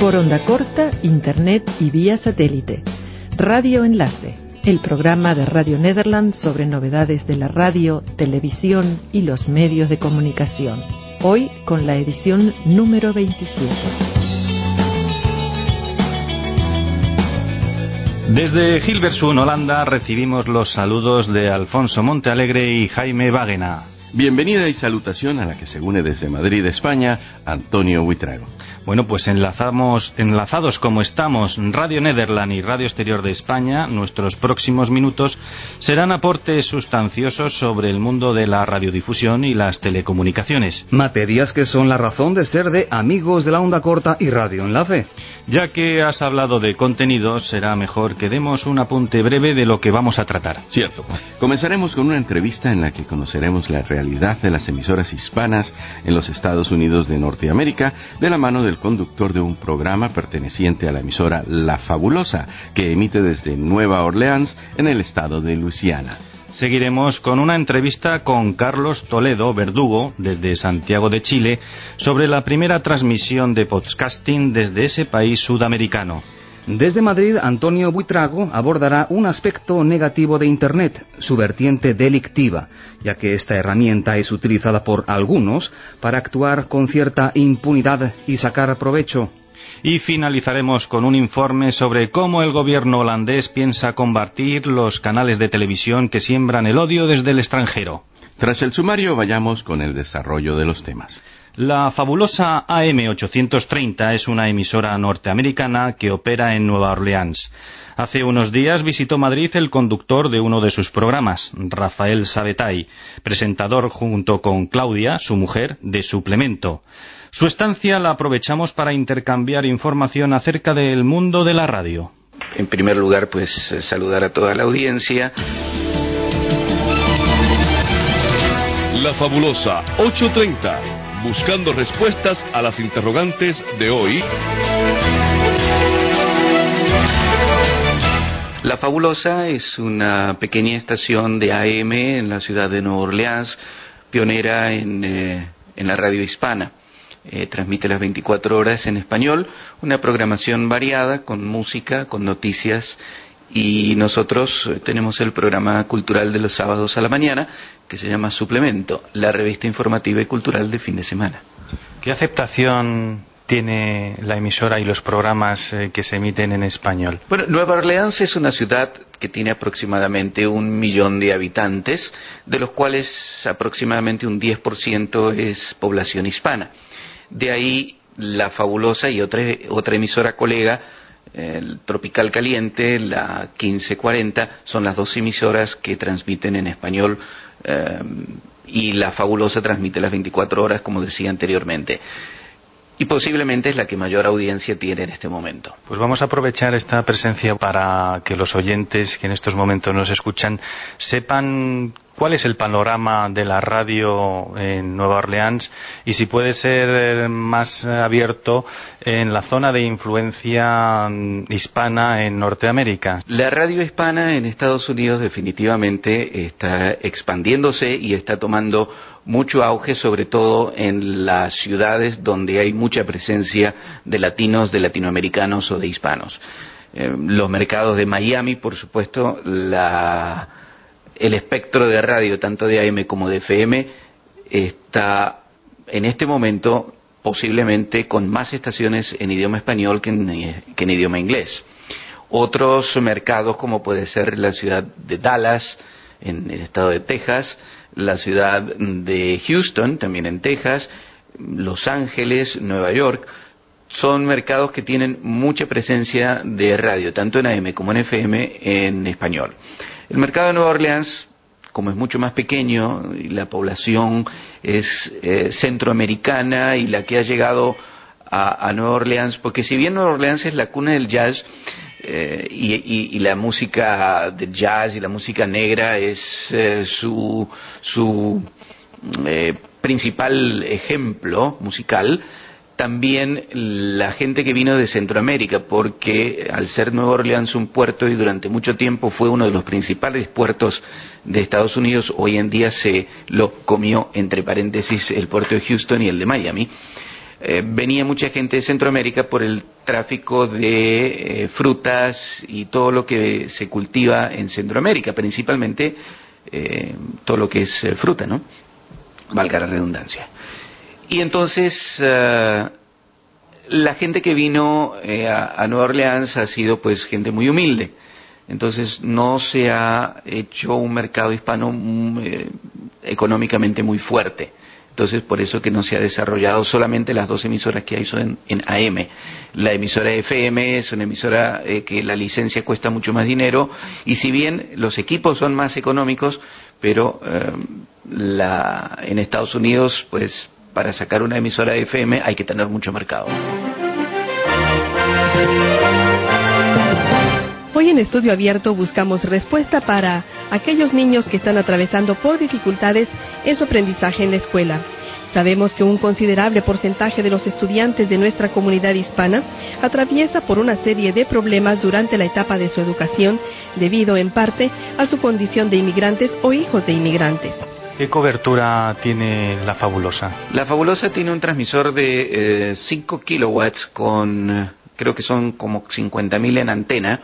Por onda corta, internet y vía satélite. Radio Enlace, el programa de Radio Nederland sobre novedades de la radio, televisión y los medios de comunicación. Hoy con la edición número 27. Desde Hilversum, Holanda, recibimos los saludos de Alfonso Montealegre y Jaime Wagena. Bienvenida y salutación a la que se une desde Madrid, España, Antonio Huitrago. Bueno, pues enlazamos, enlazados como estamos Radio Nederland y Radio Exterior de España, nuestros próximos minutos serán aportes sustanciosos sobre el mundo de la radiodifusión y las telecomunicaciones. Materias que son la razón de ser de Amigos de la Onda Corta y Radio Enlace. Ya que has hablado de contenidos, será mejor que demos un apunte breve de lo que vamos a tratar. Cierto. Comenzaremos con una entrevista en la que conoceremos la realidad de las emisoras hispanas en los Estados Unidos de Norteamérica de la mano del conductor de un programa perteneciente a la emisora La Fabulosa, que emite desde Nueva Orleans, en el estado de Luisiana. Seguiremos con una entrevista con Carlos Toledo Verdugo, desde Santiago de Chile, sobre la primera transmisión de podcasting desde ese país sudamericano. Desde Madrid, Antonio Buitrago abordará un aspecto negativo de Internet, su vertiente delictiva, ya que esta herramienta es utilizada por algunos para actuar con cierta impunidad y sacar provecho. Y finalizaremos con un informe sobre cómo el gobierno holandés piensa combatir los canales de televisión que siembran el odio desde el extranjero. Tras el sumario, vayamos con el desarrollo de los temas. La fabulosa AM830 es una emisora norteamericana que opera en Nueva Orleans. Hace unos días visitó Madrid el conductor de uno de sus programas, Rafael Sabetay, presentador junto con Claudia, su mujer, de Suplemento. Su estancia la aprovechamos para intercambiar información acerca del mundo de la radio. En primer lugar, pues saludar a toda la audiencia. La fabulosa 830, buscando respuestas a las interrogantes de hoy. La Fabulosa es una pequeña estación de AM en la ciudad de Nueva Orleans, pionera en, eh, en la radio hispana. Eh, transmite las 24 horas en español, una programación variada con música, con noticias y nosotros eh, tenemos el programa cultural de los sábados a la mañana que se llama Suplemento, la revista informativa y cultural de fin de semana. ¿Qué aceptación tiene la emisora y los programas eh, que se emiten en español? Bueno, Nueva Orleans es una ciudad que tiene aproximadamente un millón de habitantes, de los cuales aproximadamente un 10% es población hispana. De ahí la fabulosa y otra, otra emisora colega, el Tropical Caliente, la 1540, son las dos emisoras que transmiten en español eh, y la fabulosa transmite las 24 horas, como decía anteriormente. Y posiblemente es la que mayor audiencia tiene en este momento. Pues vamos a aprovechar esta presencia para que los oyentes que en estos momentos nos escuchan sepan cuál es el panorama de la radio en Nueva Orleans y si puede ser más abierto en la zona de influencia hispana en Norteamérica. La radio hispana en Estados Unidos definitivamente está expandiéndose y está tomando mucho auge, sobre todo en las ciudades donde hay mucha presencia de latinos, de latinoamericanos o de hispanos. Eh, los mercados de Miami, por supuesto, la el espectro de radio, tanto de AM como de FM, está en este momento posiblemente con más estaciones en idioma español que en, idioma inglés. Otros mercados, como puede ser la ciudad de Dallas, en el estado de Texas, la ciudad de Houston, también en Texas, Los Ángeles, Nueva York, son mercados que tienen mucha presencia de radio, tanto en AM como en FM, en español. El mercado de Nueva Orleans, como es mucho más pequeño y la población es eh, centroamericana y la que ha llegado a, Nueva Orleans, porque si bien Nueva Orleans es la cuna del jazz, eh, y, la música de jazz y la música negra es eh, su, su principal ejemplo musical, también la gente que vino de Centroamérica, porque al ser Nueva Orleans un puerto y durante mucho tiempo fue uno de los principales puertos de Estados Unidos, hoy en día se lo comió entre paréntesis el puerto de Houston y el de Miami. eh, venía mucha gente de Centroamérica por el tráfico de eh, frutas y todo lo que se cultiva en Centroamérica, principalmente eh, todo lo que es fruta, ¿no? Valga la redundancia. Y entonces la gente que vino a, Nueva Orleans ha sido pues gente muy humilde. Entonces no se ha hecho un mercado hispano mm, económicamente muy fuerte. Entonces, por eso que no se ha desarrollado solamente las dos emisoras que hay son en, AM. La emisora FM es una emisora eh, que la licencia cuesta mucho más dinero y si bien los equipos son más económicos, pero eh, la, en Estados Unidos, pues para sacar una emisora FM hay que tener mucho mercado. Hoy en Estudio Abierto buscamos respuesta para aquellos niños que están atravesando por dificultades en su aprendizaje en la escuela. Sabemos que un considerable porcentaje de los estudiantes de nuestra comunidad hispana atraviesa por una serie de problemas durante la etapa de su educación debido en parte a su condición de inmigrantes o hijos de inmigrantes. ¿Qué cobertura tiene la Fabulosa? La Fabulosa tiene un transmisor de 5 eh, kilowatts con, creo que son como 50.000 en antena,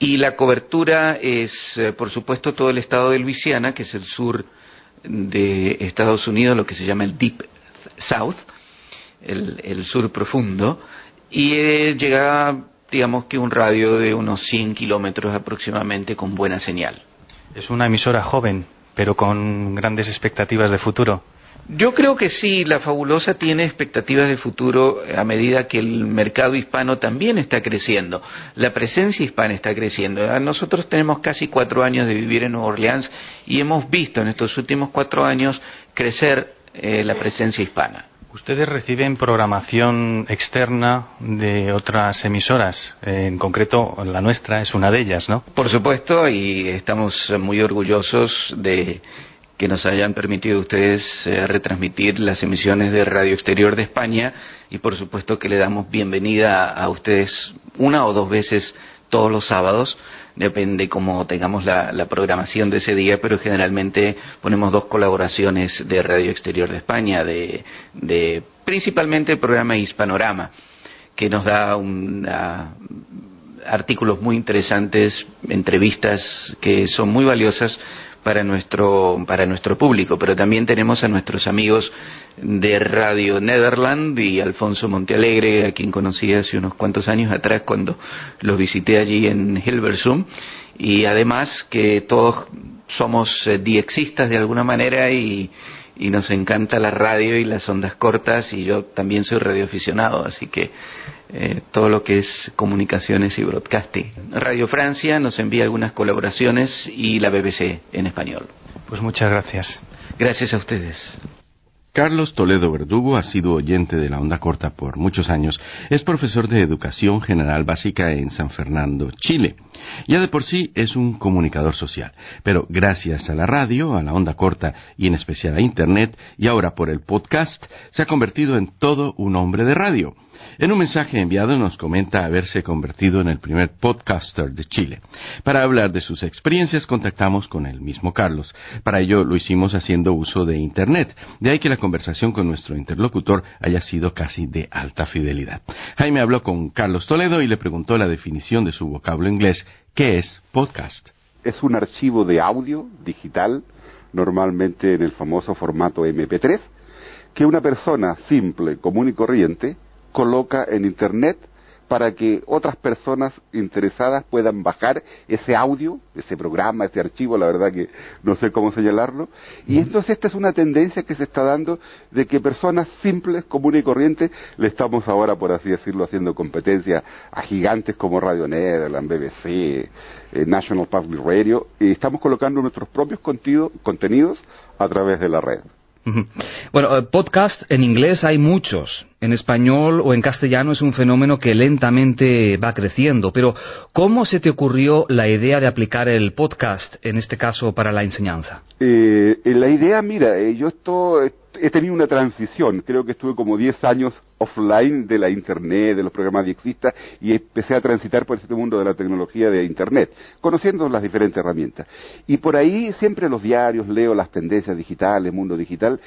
y la cobertura es, eh, por supuesto, todo el estado de Luisiana, que es el sur de Estados Unidos, lo que se llama el Deep South, el, sur profundo, y eh, llega, digamos que un radio de unos 100 kilómetros aproximadamente con buena señal. Es una emisora joven, pero con grandes expectativas de futuro. Yo creo que sí, la fabulosa tiene expectativas de futuro a medida que el mercado hispano también está creciendo, la presencia hispana está creciendo. Ah, nosotros tenemos casi cuatro años de vivir en Nueva Orleans y hemos visto en estos últimos cuatro años crecer eh, la presencia hispana. Ustedes reciben programación externa de otras emisoras, en concreto la nuestra es una de ellas, ¿no? Por supuesto, y estamos muy orgullosos de que nos hayan permitido ustedes eh, retransmitir las emisiones de Radio Exterior de España y por supuesto que le damos bienvenida a ustedes una o dos veces todos los sábados, depende cómo tengamos la, programación de ese día, pero generalmente ponemos dos colaboraciones de Radio Exterior de España, de, de principalmente el programa Hispanorama, que nos da artículos muy interesantes, entrevistas que son muy valiosas para nuestro, para nuestro público, pero también tenemos a nuestros amigos de Radio Nederland y Alfonso Montealegre, a quien conocí hace unos cuantos años atrás cuando los visité allí en Hilversum, y además que todos somos eh, diexistas de alguna manera y, y nos encanta la radio y las ondas cortas y yo también soy radioaficionado, así que eh, todo lo que es comunicaciones y broadcasting. Radio Francia nos envía algunas colaboraciones y la BBC en español. Pues muchas gracias. Gracias a ustedes. Carlos Toledo Verdugo ha sido oyente de la onda corta por muchos años. Es profesor de Educación General Básica en San Fernando, Chile. Ya de por sí es un comunicador social, pero gracias a la radio, a la onda corta y en especial a Internet y ahora por el podcast, se ha convertido en todo un hombre de radio. En un mensaje enviado nos comenta haberse convertido en el primer podcaster de Chile. Para hablar de sus experiencias contactamos con el mismo Carlos. Para ello lo hicimos haciendo uso de Internet, de ahí que la conversación con nuestro interlocutor haya sido casi de alta fidelidad. Jaime habló con Carlos Toledo y le preguntó la definición de su vocablo inglés, ¿qué es podcast? Es un archivo de audio digital, normalmente en el famoso formato MP3, que una persona simple, común y corriente coloca en Internet para que otras personas interesadas puedan bajar ese audio, ese programa, ese archivo, la verdad que no sé cómo señalarlo. Y entonces esta es una tendencia que se está dando de que personas simples, comunes y corrientes, le estamos ahora, por así decirlo, haciendo competencia a gigantes como Radio Nederland, BBC, eh, National Public Radio, y estamos colocando nuestros propios contenidos a través de la red. Bueno, eh, podcast en inglés hay muchos en español o en castellano es un fenómeno que lentamente va creciendo, pero ¿cómo se te ocurrió la idea de aplicar el podcast, en este caso, para la enseñanza? Eh, la idea, mira, eh, yo esto, he tenido una transición, creo que estuve como 10 años offline de la Internet, de los programas diexistas, y empecé a transitar por este mundo de la tecnología de Internet, conociendo las diferentes herramientas. Y por ahí siempre los diarios, leo las tendencias digitales, mundo digital,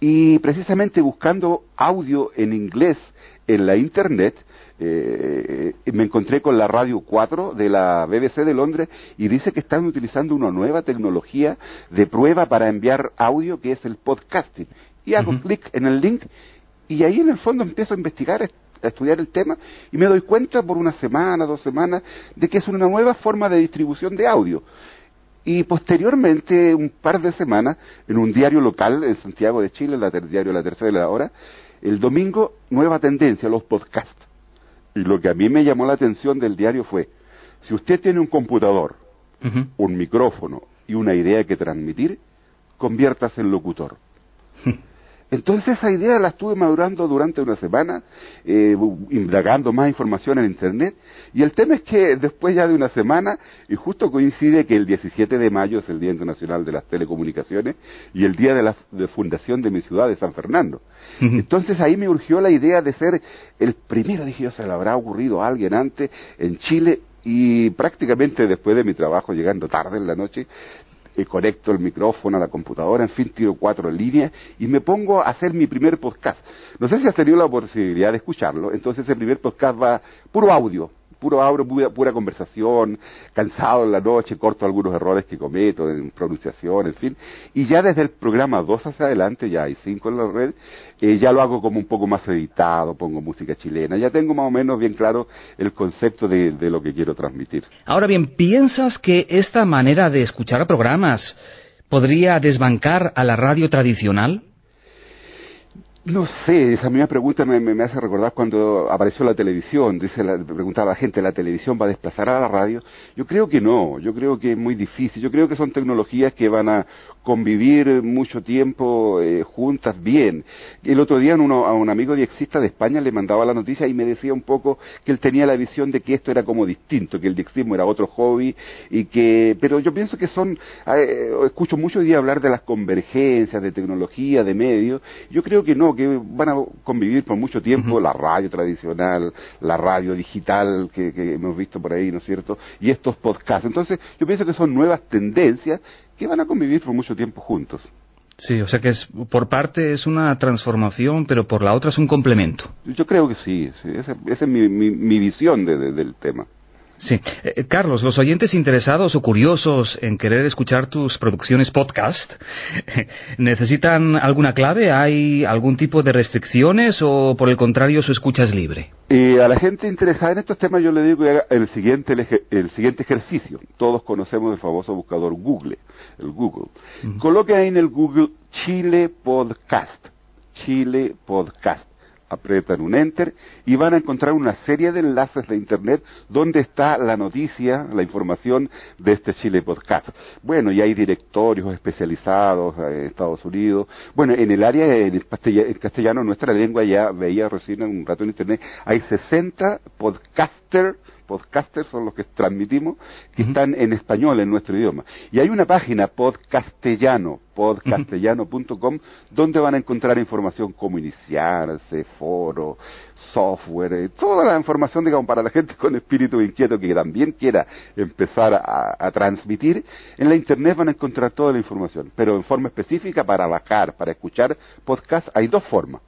y precisamente buscando audio en inglés en la Internet, eh, me encontré con la Radio 4 de la BBC de Londres y dice que están utilizando una nueva tecnología de prueba para enviar audio que es el podcasting. Y hago clic en el link y ahí en el fondo empiezo a investigar, a estudiar el tema y me doy cuenta por una semana, dos semanas, de que es una nueva forma de distribución de audio. Y posteriormente, un par de semanas, en un diario local en Santiago de Chile, el diario La Tercera Hora, el domingo, nueva tendencia, los podcasts. Y lo que a mí me llamó la atención del diario fue, si usted tiene un computador, un micrófono y una idea que transmitir, conviértase en locutor. Entonces esa idea la estuve madurando durante una semana, eh, indagando más información en Internet, y el tema es que después ya de una semana, y justo coincide que el 17 de mayo es el Día Internacional de las Telecomunicaciones y el día de la fundación de mi ciudad de San Fernando. Entonces ahí me urgió la idea de ser el primero, dije yo, se le habrá ocurrido a alguien antes en Chile y prácticamente después de mi trabajo, llegando tarde en la noche, conecto el micrófono a la computadora, en fin, tiro cuatro líneas y me pongo a hacer mi primer podcast. No sé si has tenido la posibilidad de escucharlo, entonces el primer podcast va puro audio, puro abro, pura, conversación, cansado en la noche, corto algunos errores que cometo en pronunciación, en fin. Y ya desde el programa 2 hacia adelante, ya hay 5 en la red, eh, ya lo hago como un poco más editado, pongo música chilena, ya tengo más o menos bien claro el concepto de, de lo que quiero transmitir. Ahora bien, ¿piensas que esta manera de escuchar programas podría desbancar a la radio tradicional? No sé, esa misma pregunta me, me, hace recordar cuando apareció la televisión. Dice, la, preguntaba la gente, ¿la televisión va a desplazar a la radio? Yo creo que no, yo creo que es muy difícil. Yo creo que son tecnologías que van a convivir mucho tiempo eh, juntas bien. El otro día uno, a un amigo diexista de España le mandaba la noticia y me decía un poco que él tenía la visión de que esto era como distinto, que el diexismo era otro hobby y que, pero yo pienso que son, eh, escucho mucho hoy día hablar de las convergencias, de tecnología, de medios. Yo creo que no, que van a convivir por mucho tiempo la radio tradicional, la radio digital que, que hemos visto por ahí, ¿no es cierto? Y estos podcasts. Entonces, yo pienso que son nuevas tendencias que van a convivir por mucho tiempo juntos. Sí, o sea que es, por parte es una transformación, pero por la otra es un complemento. Yo creo que sí, esa, es mi, mi, visión del tema. Sí. Eh, eh, Carlos, los oyentes interesados o curiosos en querer escuchar tus producciones podcast, ¿necesitan alguna clave? ¿Hay algún tipo de restricciones o por el contrario su escucha es libre? Y a la gente interesada en estos temas yo le digo que haga el siguiente, el, siguiente ejercicio. Todos conocemos el famoso buscador Google, el Google. Coloque ahí en el Google Chile Podcast. Chile Podcast apretan un enter y van a encontrar una serie de enlaces de internet donde está la noticia, la información de este Chile Podcast. Bueno, y hay directorios especializados en Estados Unidos. Bueno, en el área en castellano, nuestra lengua ya veía recién un rato en internet, hay 60 podcasters podcasters son los que transmitimos, que están en español, en nuestro idioma. Y hay una página, podcastellano, podcastellano.com, donde van a encontrar información como iniciarse, foro, software, eh, toda la información, digamos, para la gente con espíritu inquieto que también quiera empezar a, a transmitir. En la Internet van a encontrar toda la información, pero en forma específica para bajar, para escuchar podcast, hay dos formas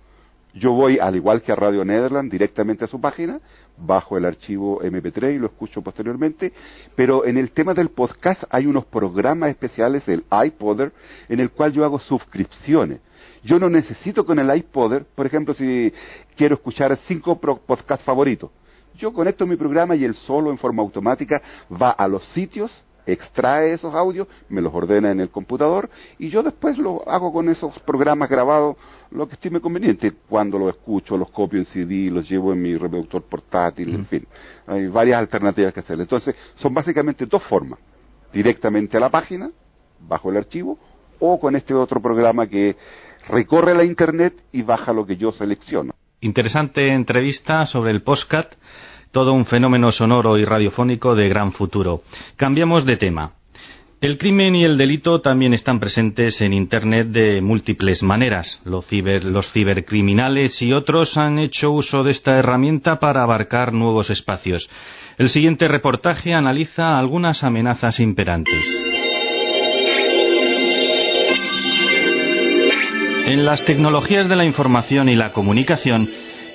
yo voy, al igual que a Radio Nederland, directamente a su página, bajo el archivo MP3 y lo escucho posteriormente, pero en el tema del podcast hay unos programas especiales, el iPodder, en el cual yo hago suscripciones. Yo no necesito con el iPodder, por ejemplo, si quiero escuchar cinco podcasts favoritos, yo conecto mi programa y él solo en forma automática va a los sitios extrae esos audios, me los ordena en el computador y yo después lo hago con esos programas grabados lo que estime conveniente. Cuando los escucho, los copio en CD, los llevo en mi reproductor portátil, en fin. Hay varias alternativas que hacer. Entonces, son básicamente dos formas. Directamente a la página, bajo el archivo, o con este otro programa que recorre la Internet y baja lo que yo selecciono. Interesante entrevista sobre el postcat, todo un fenómeno sonoro y radiofónico de gran futuro. Cambiamos de tema. El crimen y el delito también están presentes en Internet de múltiples maneras. Los, cibercriminales y otros han hecho uso de esta herramienta para abarcar nuevos espacios. El siguiente reportaje analiza algunas amenazas imperantes. En las tecnologías de la información y la comunicación,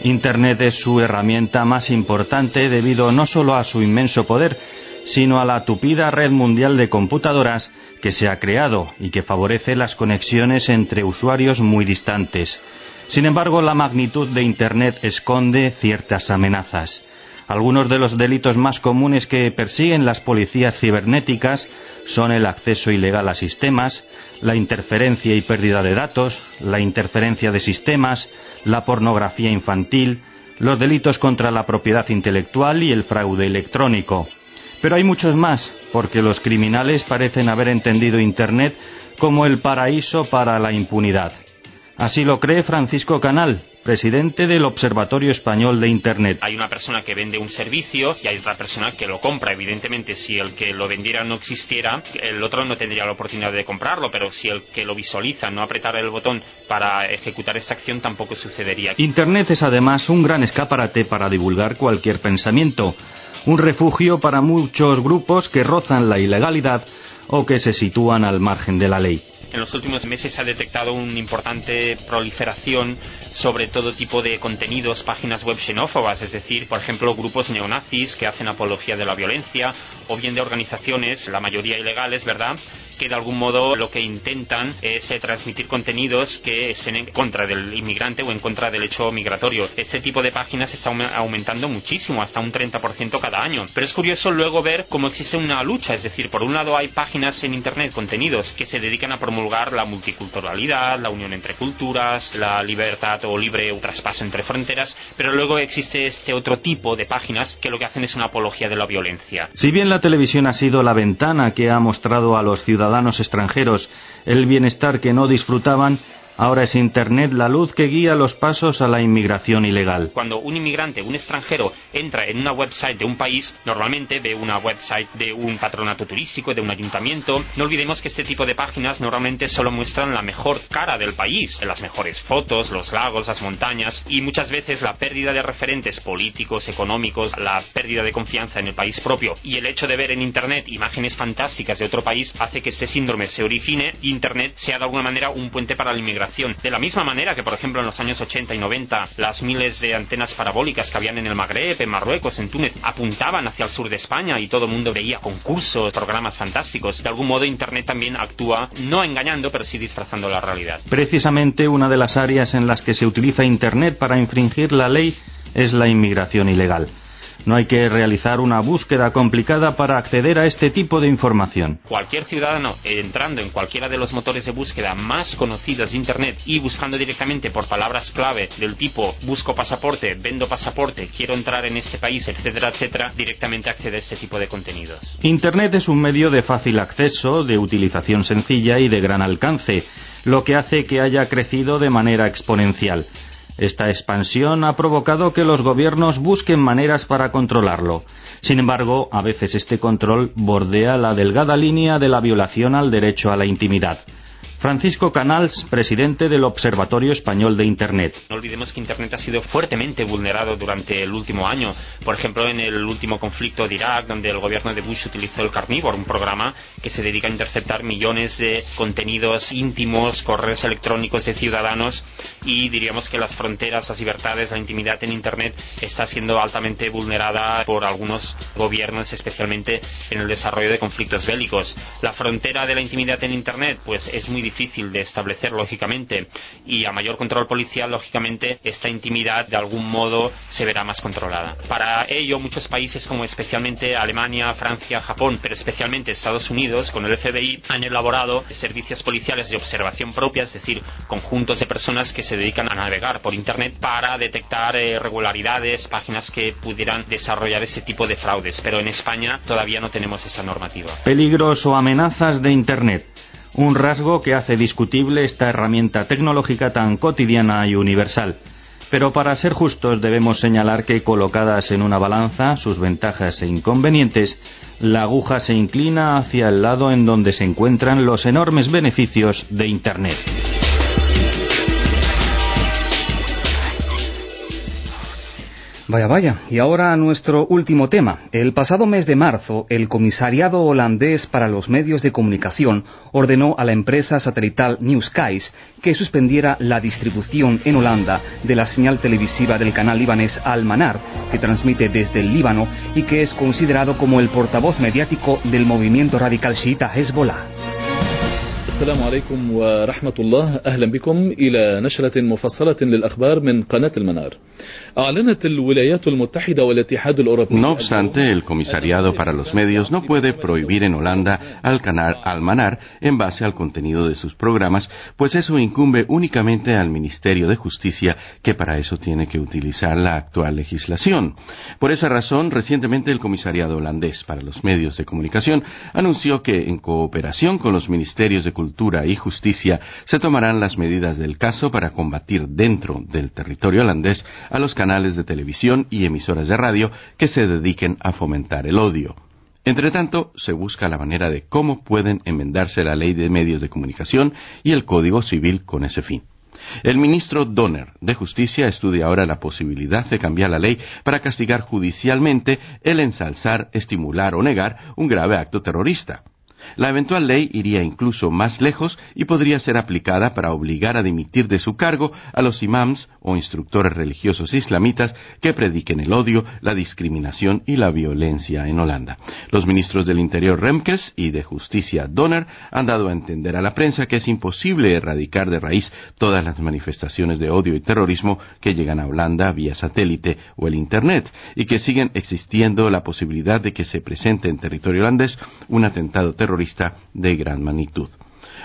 Internet es su herramienta más importante debido no solo a su inmenso poder, sino a la tupida red mundial de computadoras que se ha creado y que favorece las conexiones entre usuarios muy distantes. Sin embargo, la magnitud de Internet esconde ciertas amenazas. Algunos de los delitos más comunes que persiguen las policías cibernéticas son el acceso ilegal a sistemas, la interferencia y pérdida de datos, la interferencia de sistemas, la pornografía infantil, los delitos contra la propiedad intelectual y el fraude electrónico. Pero hay muchos más, porque los criminales parecen haber entendido Internet como el paraíso para la impunidad. Así lo cree Francisco Canal, presidente del Observatorio Español de Internet. Hay una persona que vende un servicio y hay otra persona que lo compra. Evidentemente, si el que lo vendiera no existiera, el otro no tendría la oportunidad de comprarlo, pero si el que lo visualiza no apretara el botón para ejecutar esta acción, tampoco sucedería. Internet es además un gran escaparate para divulgar cualquier pensamiento un refugio para muchos grupos que rozan la ilegalidad o que se sitúan al margen de la ley. En los últimos meses se ha detectado una importante proliferación sobre todo tipo de contenidos, páginas web xenófobas, es decir, por ejemplo, grupos neonazis que hacen apología de la violencia, o bien de organizaciones, la mayoría ilegales, ¿verdad?, que de algún modo lo que intentan es eh, transmitir contenidos que estén en contra del inmigrante o en contra del hecho migratorio. Este tipo de páginas está aumentando muchísimo, hasta un 30% cada año. Pero es curioso luego ver cómo existe una lucha, es decir, por un lado hay páginas en Internet, contenidos que se dedican a promulgar la multiculturalidad, la unión entre culturas, la libertad o libre traspaso entre fronteras, pero luego existe este otro tipo de páginas que lo que hacen es una apología de la violencia. Si bien la televisión ha sido la ventana que ha mostrado a los ciudadanos ciudadanos extranjeros el bienestar que no disfrutaban, Ahora es Internet la luz que guía los pasos a la inmigración ilegal. Cuando un inmigrante, un extranjero, entra en una website de un país, normalmente ve una website de un patronato turístico, de un ayuntamiento. No olvidemos que este tipo de páginas normalmente solo muestran la mejor cara del país, las mejores fotos, los lagos, las montañas y muchas veces la pérdida de referentes políticos, económicos, la pérdida de confianza en el país propio y el hecho de ver en Internet imágenes fantásticas de otro país hace que este síndrome se origine y Internet sea de alguna manera un puente para la inmigración de la misma manera que, por ejemplo, en los años 80 y 90, las miles de antenas parabólicas que habían en el Magreb, en Marruecos, en Túnez, apuntaban hacia el sur de España y todo el mundo veía concursos, programas fantásticos. De algún modo, Internet también actúa, no engañando, pero sí disfrazando la realidad. Precisamente una de las áreas en las que se utiliza Internet para infringir la ley es la inmigración ilegal. No hay que realizar una búsqueda complicada para acceder a este tipo de información. Cualquier ciudadano entrando en cualquiera de los motores de búsqueda más conocidos de Internet y buscando directamente por palabras clave del tipo busco pasaporte, vendo pasaporte, quiero entrar en este país, etcétera, etcétera, directamente accede a este tipo de contenidos. Internet es un medio de fácil acceso, de utilización sencilla y de gran alcance, lo que hace que haya crecido de manera exponencial. Esta expansión ha provocado que los gobiernos busquen maneras para controlarlo. Sin embargo, a veces este control bordea la delgada línea de la violación al derecho a la intimidad. Francisco Canals, presidente del Observatorio Español de Internet. No olvidemos que Internet ha sido fuertemente vulnerado durante el último año. Por ejemplo, en el último conflicto de Irak, donde el gobierno de Bush utilizó el Carnivore, un programa que se dedica a interceptar millones de contenidos íntimos, correos electrónicos de ciudadanos y diríamos que las fronteras, las libertades, la intimidad en Internet está siendo altamente vulnerada por algunos gobiernos, especialmente en el desarrollo de conflictos bélicos. La frontera de la intimidad en Internet, pues es muy difícil difícil de establecer, lógicamente, y a mayor control policial, lógicamente, esta intimidad de algún modo se verá más controlada. Para ello, muchos países como especialmente Alemania, Francia, Japón, pero especialmente Estados Unidos, con el FBI, han elaborado servicios policiales de observación propia, es decir, conjuntos de personas que se dedican a navegar por Internet para detectar eh, irregularidades, páginas que pudieran desarrollar ese tipo de fraudes. Pero en España todavía no tenemos esa normativa. Peligros o amenazas de Internet un rasgo que hace discutible esta herramienta tecnológica tan cotidiana y universal. Pero para ser justos debemos señalar que colocadas en una balanza sus ventajas e inconvenientes, la aguja se inclina hacia el lado en donde se encuentran los enormes beneficios de Internet. Vaya, vaya. Y ahora nuestro último tema. El pasado mes de marzo, el Comisariado Holandés para los Medios de Comunicación ordenó a la empresa satelital Newskies que suspendiera la distribución en Holanda de la señal televisiva del canal libanés Al-Manar, que transmite desde el Líbano y que es considerado como el portavoz mediático del movimiento radical chiita Hezbollah. السلام عليكم ورحمة الله أهلا بكم إلى نشرة مفصلة للأخبار من قناة المنار No obstante, el Comisariado para los Medios no puede prohibir en Holanda al canal Almanar en base al contenido de sus programas, pues eso incumbe únicamente al Ministerio de Justicia, que para eso tiene que utilizar la actual legislación. Por esa razón, recientemente el Comisariado holandés para los Medios de Comunicación anunció que, en cooperación con los Ministerios de Cultura y Justicia, se tomarán las medidas del caso para combatir dentro del territorio holandés a los canales de televisión y emisoras de radio que se dediquen a fomentar el odio. Entre tanto, se busca la manera de cómo pueden enmendarse la ley de medios de comunicación y el Código Civil con ese fin. El ministro Donner de Justicia estudia ahora la posibilidad de cambiar la ley para castigar judicialmente el ensalzar, estimular o negar un grave acto terrorista. La eventual ley iría incluso más lejos y podría ser aplicada para obligar a dimitir de su cargo a los imams o instructores religiosos islamitas que prediquen el odio, la discriminación y la violencia en Holanda. Los ministros del Interior Remkes y de Justicia Donner han dado a entender a la prensa que es imposible erradicar de raíz todas las manifestaciones de odio y terrorismo que llegan a Holanda vía satélite o el Internet y que siguen existiendo la posibilidad de que se presente en territorio holandés un atentado terrorista de gran magnitud.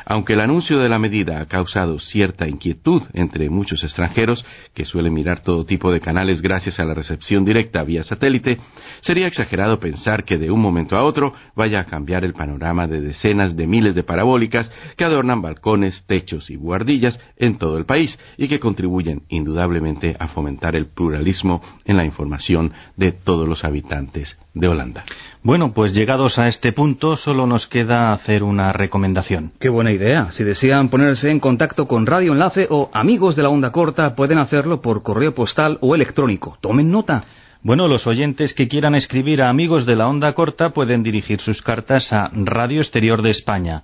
Aunque el anuncio de la medida ha causado cierta inquietud entre muchos extranjeros que suelen mirar todo tipo de canales gracias a la recepción directa vía satélite, sería exagerado pensar que de un momento a otro vaya a cambiar el panorama de decenas de miles de parabólicas que adornan balcones, techos y buhardillas en todo el país y que contribuyen indudablemente a fomentar el pluralismo en la información de todos los habitantes de Holanda. Bueno, pues llegados a este punto, solo nos queda hacer una recomendación. Qué buena idea. Si desean ponerse en contacto con Radio Enlace o amigos de la onda corta, pueden hacerlo por correo postal o electrónico. Tomen nota. Bueno, los oyentes que quieran escribir a amigos de la onda corta pueden dirigir sus cartas a Radio Exterior de España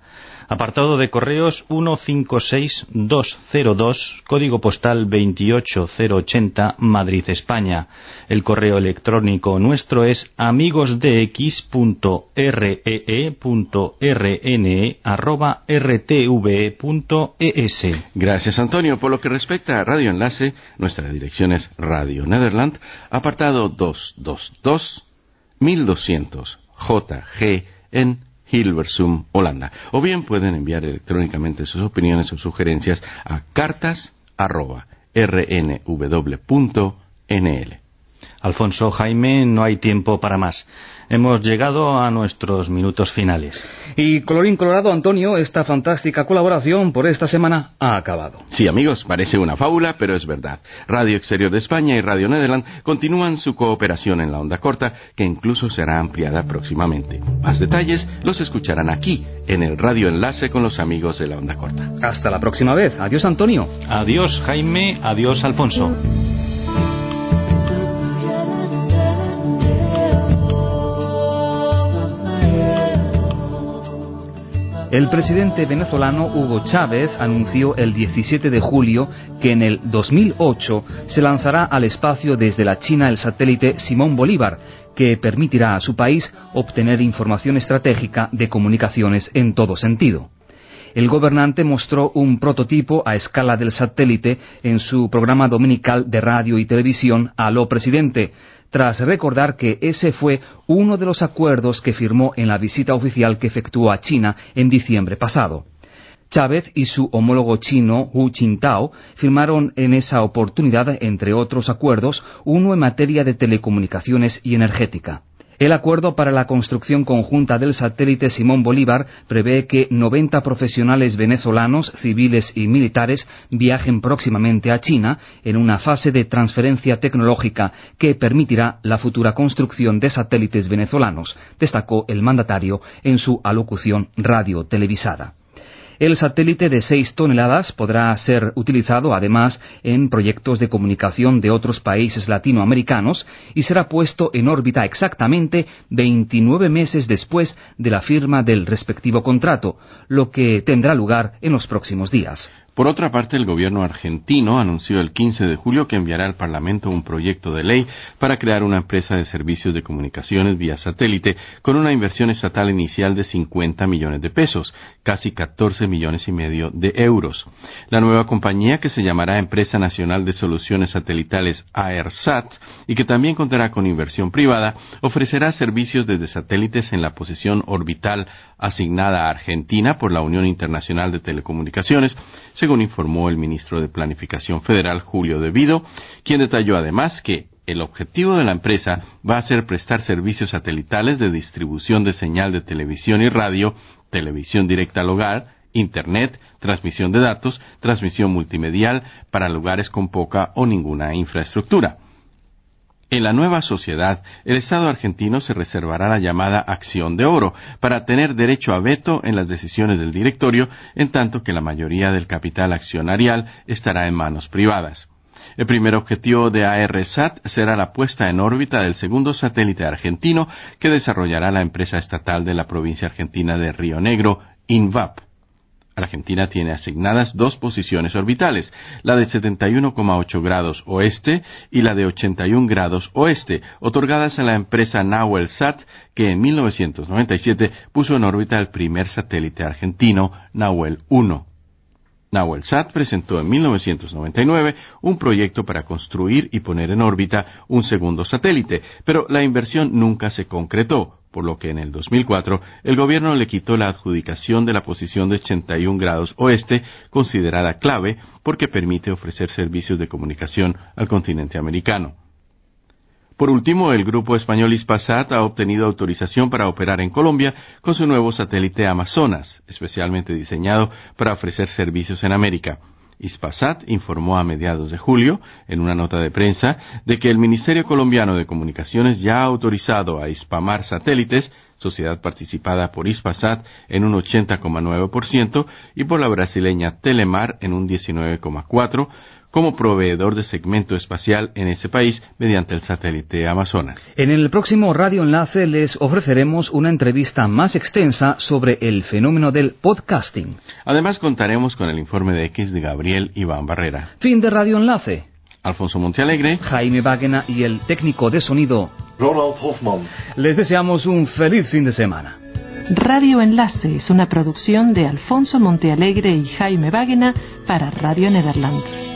Apartado de correos 156202, código postal 28080, Madrid, España. El correo electrónico nuestro es amigosdex.ree.rne.rtve.es. Gracias, Antonio. Por lo que respecta a Radio Enlace, nuestra dirección es Radio Nederland, apartado 222 1200 JG en Hilversum, Holanda. O bien pueden enviar electrónicamente sus opiniones o sugerencias a cartas.rnw.nl. Alfonso Jaime, no hay tiempo para más hemos llegado a nuestros minutos finales. Y colorín colorado, Antonio, esta fantástica colaboración por esta semana ha acabado. Sí, amigos, parece una fábula, pero es verdad. Radio Exterior de España y Radio Nederland continúan su cooperación en la onda corta, que incluso será ampliada próximamente. Más detalles los escucharán aquí, en el Radio Enlace con los amigos de la onda corta. Hasta la próxima vez. Adiós, Antonio. Adiós, Jaime. Adiós, Alfonso. El presidente venezolano Hugo Chávez anunció el 17 de julio que en el 2008 se lanzará al espacio desde la China el satélite Simón Bolívar, que permitirá a su país obtener información estratégica de comunicaciones en todo sentido. El gobernante mostró un prototipo a escala del satélite en su programa dominical de radio y televisión Aló Presidente, tras recordar que ese fue uno de los acuerdos que firmó en la visita oficial que efectuó a China en diciembre pasado. Chávez y su homólogo chino Hu Jintao firmaron en esa oportunidad, entre otros acuerdos, uno en materia de telecomunicaciones y energética. El acuerdo para la construcción conjunta del satélite Simón Bolívar prevé que 90 profesionales venezolanos, civiles y militares viajen próximamente a China en una fase de transferencia tecnológica que permitirá la futura construcción de satélites venezolanos, destacó el mandatario en su alocución radio televisada. El satélite de 6 toneladas podrá ser utilizado además en proyectos de comunicación de otros países latinoamericanos y será puesto en órbita exactamente 29 meses después de la firma del respectivo contrato, lo que tendrá lugar en los próximos días. Por otra parte, el gobierno argentino anunció el 15 de julio que enviará al Parlamento un proyecto de ley para crear una empresa de servicios de comunicaciones vía satélite con una inversión estatal inicial de 50 millones de pesos, casi 14 millones y medio de euros. La nueva compañía, que se llamará Empresa Nacional de Soluciones Satelitales AERSAT y que también contará con inversión privada, ofrecerá servicios desde satélites en la posición orbital asignada a Argentina por la Unión Internacional de Telecomunicaciones, según informó el ministro de Planificación Federal Julio Devido, quien detalló además que el objetivo de la empresa va a ser prestar servicios satelitales de distribución de señal de televisión y radio, televisión directa al hogar, Internet, transmisión de datos, transmisión multimedial para lugares con poca o ninguna infraestructura. En la nueva sociedad, el Estado argentino se reservará la llamada acción de oro para tener derecho a veto en las decisiones del directorio, en tanto que la mayoría del capital accionarial estará en manos privadas. El primer objetivo de ARSAT será la puesta en órbita del segundo satélite argentino que desarrollará la empresa estatal de la provincia argentina de Río Negro, INVAP. Argentina tiene asignadas dos posiciones orbitales, la de 71,8 grados oeste y la de 81 grados oeste, otorgadas a la empresa Nahuel-Sat, que en 1997 puso en órbita el primer satélite argentino, Nahuel 1. Nahuel-Sat presentó en 1999 un proyecto para construir y poner en órbita un segundo satélite, pero la inversión nunca se concretó por lo que en el 2004 el gobierno le quitó la adjudicación de la posición de 81 grados oeste, considerada clave porque permite ofrecer servicios de comunicación al continente americano. Por último, el grupo español Ispasat ha obtenido autorización para operar en Colombia con su nuevo satélite Amazonas, especialmente diseñado para ofrecer servicios en América. Ispasat informó a mediados de julio, en una nota de prensa, de que el Ministerio Colombiano de Comunicaciones ya ha autorizado a Ispamar Satélites, sociedad participada por Ispasat en un 80,9% y por la brasileña Telemar en un 19,4%, como proveedor de segmento espacial en ese país mediante el satélite Amazonas. En el próximo Radio Enlace les ofreceremos una entrevista más extensa sobre el fenómeno del podcasting. Además contaremos con el informe de X de Gabriel Iván Barrera. Fin de Radio Enlace. Alfonso Montealegre, Jaime Wagner y el técnico de sonido Ronald Hoffman. Les deseamos un feliz fin de semana. Radio Enlace es una producción de Alfonso Montealegre y Jaime Wagner para Radio Nederland